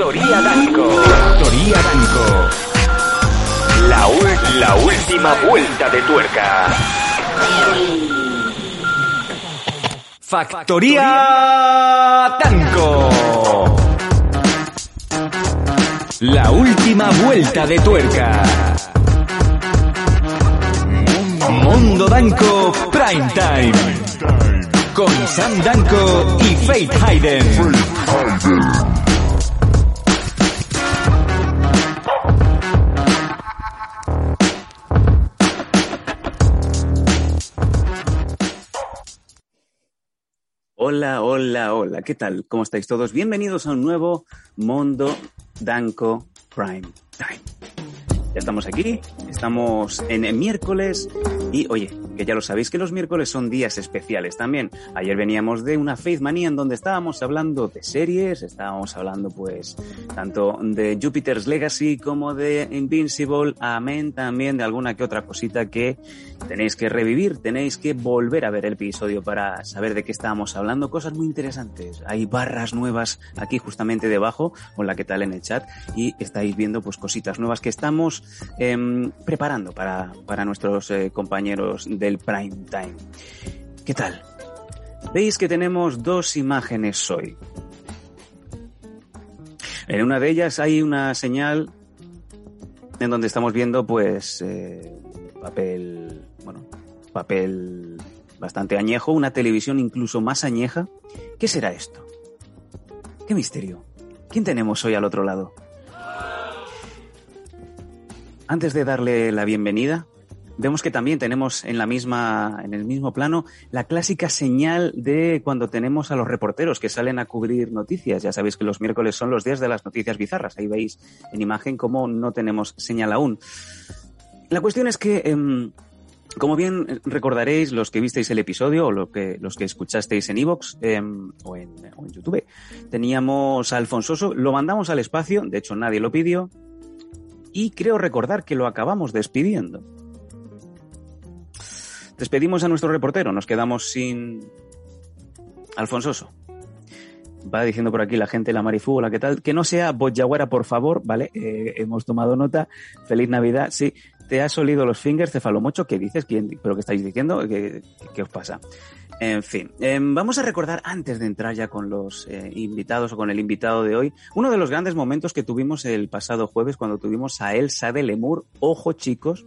Factoría Danco. Factoría Danco. La, la última vuelta de tuerca. Factoría Danco. La última vuelta de tuerca. Mundo Danco Prime Time. Con Sam Danco y Faith Hayden. Hola, hola, hola, ¿qué tal? ¿Cómo estáis todos? Bienvenidos a un nuevo Mondo Danco Prime Time. Ya estamos aquí, estamos en el miércoles y oye, que ya lo sabéis que los miércoles son días especiales también. Ayer veníamos de una Faith Manía en donde estábamos hablando de series, estábamos hablando pues tanto de Jupiter's Legacy como de Invincible, amén también de alguna que otra cosita que tenéis que revivir, tenéis que volver a ver el episodio para saber de qué estábamos hablando, cosas muy interesantes. Hay barras nuevas aquí justamente debajo, la que tal en el chat, y estáis viendo pues cositas nuevas que estamos em, preparando para, para nuestros eh, compañeros del Prime Time. ¿Qué tal? Veis que tenemos dos imágenes hoy. En una de ellas hay una señal en donde estamos viendo pues eh, papel, bueno, papel bastante añejo, una televisión incluso más añeja. ¿Qué será esto? ¿Qué misterio? ¿Quién tenemos hoy al otro lado? Antes de darle la bienvenida, vemos que también tenemos en la misma, en el mismo plano, la clásica señal de cuando tenemos a los reporteros que salen a cubrir noticias. Ya sabéis que los miércoles son los días de las noticias bizarras. Ahí veis en imagen cómo no tenemos señal aún. La cuestión es que, em, como bien recordaréis los que visteis el episodio o los que escuchasteis en Evox o, en, o en YouTube, teníamos a Alfonsoso, lo mandamos al espacio, de hecho nadie lo pidió, y creo recordar que lo acabamos despidiendo. Despedimos a nuestro reportero, nos quedamos sin Alfonsoso. Va diciendo por aquí la gente, la marifúgola, ¿qué tal? Que no sea Boyaguara, por favor, ¿vale? Eh, hemos tomado nota. Feliz Navidad. Sí, te has olido los fingers, cefalomocho. ¿Qué dices? ¿Quién, ¿Pero qué estáis diciendo? ¿Qué, qué os pasa? En fin, eh, vamos a recordar antes de entrar ya con los eh, invitados o con el invitado de hoy, uno de los grandes momentos que tuvimos el pasado jueves cuando tuvimos a Elsa de Lemur. Ojo, chicos,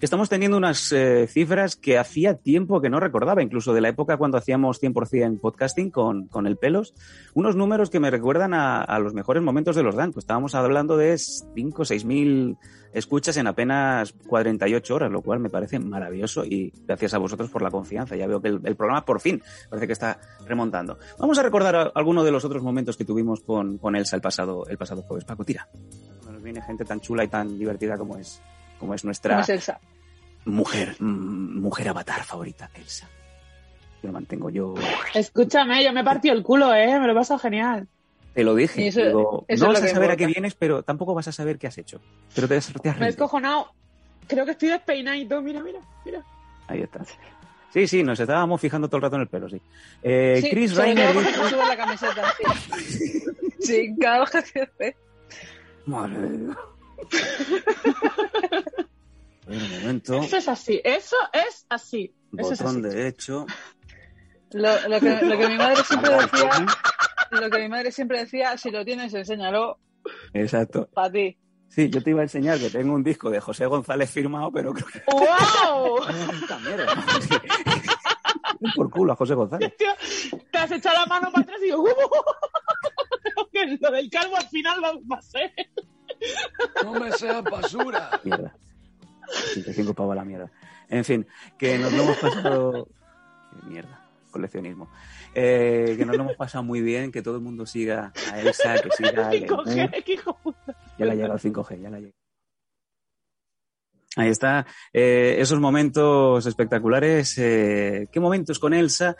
estamos teniendo unas eh, cifras que hacía tiempo que no recordaba, incluso de la época cuando hacíamos 100% podcasting con, con el pelos, unos números que me recuerdan a, a los mejores momentos de los Danco. Estábamos hablando de 5 o 6 mil escuchas en apenas 48 horas, lo cual me parece maravilloso y gracias a vosotros por la confianza. Ya veo que el, el programa por fin parece que está remontando. Vamos a recordar algunos de los otros momentos que tuvimos con, con Elsa el pasado, el pasado jueves. Paco, tira. Nos viene gente tan chula y tan divertida como es como es nuestra ¿Cómo es Elsa? mujer, mm, mujer avatar favorita, Elsa. Yo lo mantengo yo. Escúchame, yo me partió el culo, ¿eh? Me lo he pasado genial. Te lo dije. Y eso- digo, eso no vas a saber a qué vienes, pero tampoco vas a saber qué has hecho. Pero te, has- te has Me he reído. escojonado. Creo que estoy despeinado. Mira, mira, mira. Ahí está. Sí, sí, nos estábamos fijando todo el rato en el pelo, sí. Eh, Sí, Chris Reiner dice- la camiseta. Sí, sí. Madre de Dios. Un momento. Eso es así. Eso es así. Eso es así. Botón derecho. Lo, lo que, lo que mi madre siempre decía, lo que mi madre siempre decía, si lo tienes, enséñalo Exacto. para ti. Sí, yo te iba a enseñar que tengo un disco de José González firmado, pero creo que ¡Wow! Mierda. Por culo a José González. Tío, te has echado la mano para atrás y digo, que lo del calvo al final va, va a ser. No me seas basura. Mierda. 85 pavos a la mierda. En fin, que nos lo hemos pasado. Mierda. coleccionismo. Eh, que nos lo hemos pasado muy bien, que todo el mundo siga a Elsa, que siga a 5G, qué hijo puta. Ya le ha llegado el 5G, ya le ha llegado. Ahí está, eh, esos momentos espectaculares. eh, ¿Qué momentos con Elsa?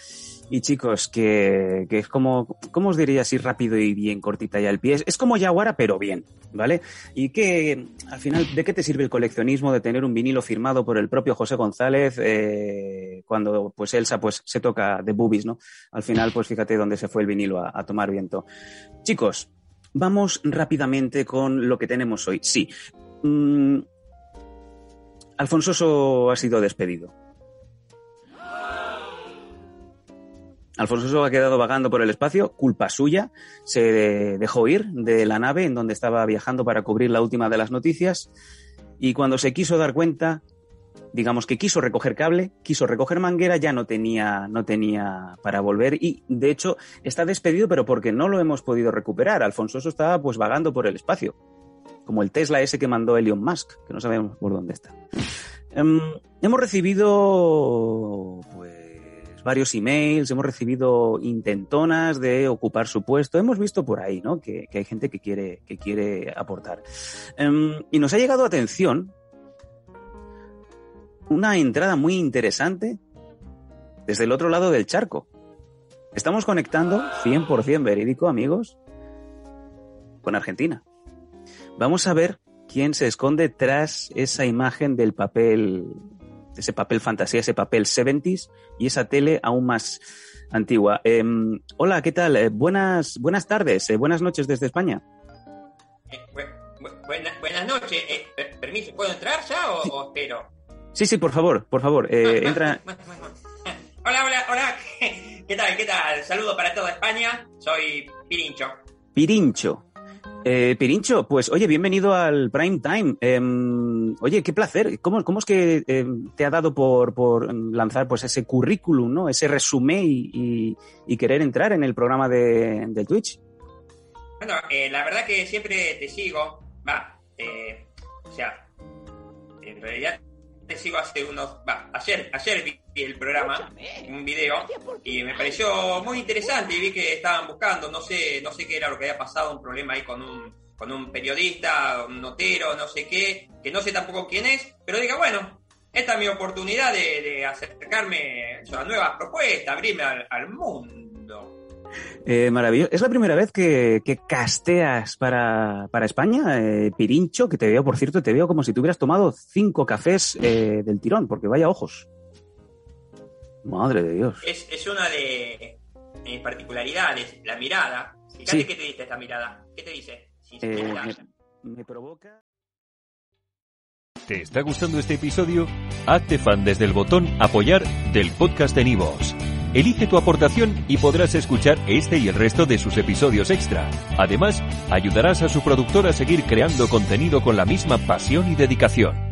Y chicos, que, que es como, ¿cómo os diría así rápido y bien cortita ya el pie? Es, como Yaguara, pero bien, ¿vale? Y que al final, ¿de qué te sirve el coleccionismo de tener un vinilo firmado por el propio José González eh, cuando pues Elsa pues se toca de boobies, ¿no? Al final, pues fíjate dónde se fue el vinilo a, a tomar viento. Chicos, vamos rápidamente con lo que tenemos hoy. Sí. Mm, Alfonsoso ha sido despedido. Alfonsoso ha quedado vagando por el espacio, culpa suya. Se dejó ir de la nave en donde estaba viajando para cubrir la última de las noticias. Y cuando se quiso dar cuenta, digamos que quiso recoger cable, quiso recoger manguera, ya no tenía, no tenía para volver. Y de hecho está despedido, pero porque no lo hemos podido recuperar. Alfonsoso estaba pues vagando por el espacio como el Tesla ese que mandó Elon Musk, que no sabemos por dónde está. Em, hemos recibido pues varios emails, hemos recibido intentonas de ocupar su puesto, hemos visto por ahí, ¿no? Que, hay gente que quiere, que quiere aportar. Em, y nos ha llegado atención una entrada muy interesante desde el otro lado del charco. Estamos conectando 100% verídico, amigos, con Argentina. Vamos a ver quién se esconde tras esa imagen del papel, ese papel fantasía, ese papel 70s y esa tele aún más antigua. Eh, hola, ¿qué tal? Eh, buenas, buenas tardes, eh, buenas noches desde España. Eh, bu- bu- buena- buenas noches. Per- permiso, ¿puedo entrar ya o, o espero? Sí, sí, por favor, por favor, entra. Hola, hola, hola. ¿Qué tal? ¿Qué tal? Saludo para toda España. Soy Pirincho. Pirincho. Eh, Pirincho, pues oye, bienvenido al Prime Time. Em, oye, qué placer. ¿Cómo, cómo es que em, te ha dado por, por lanzar pues ese currículum, ¿no? Ese resumen y, querer entrar en el programa de, de Twitch? Bueno, eh, la verdad que siempre te sigo. Va, eh, o sea, en realidad te sigo hace unos. Va, ayer, ayer vi el programa, un video, y me pareció muy interesante. Y vi que estaban buscando, no sé, no sé qué era lo que había pasado, un problema ahí con un, con un periodista, un notero, no sé qué, que no sé tampoco quién es, pero diga, bueno, esta es mi oportunidad de, de acercarme a nuevas propuestas, abrirme al, al mundo. Eh, maravilloso. Es la primera vez que, que casteas para, para España, eh, Pirincho, que te veo, por cierto, te veo como si te hubieras tomado cinco cafés eh, del tirón, porque vaya ojos. Madre de Dios. Es, es una de mis particularidades, la mirada. Fíjate Sí. qué te dice esta mirada. ¿Qué te dice? Eh, me, me provoca. ¿Te está gustando este episodio? Hazte fan desde el botón Apoyar del podcast de Nivos. Elige tu aportación y podrás escuchar este y el resto de sus episodios extra. Además, ayudarás a su productor a seguir creando contenido con la misma pasión y dedicación.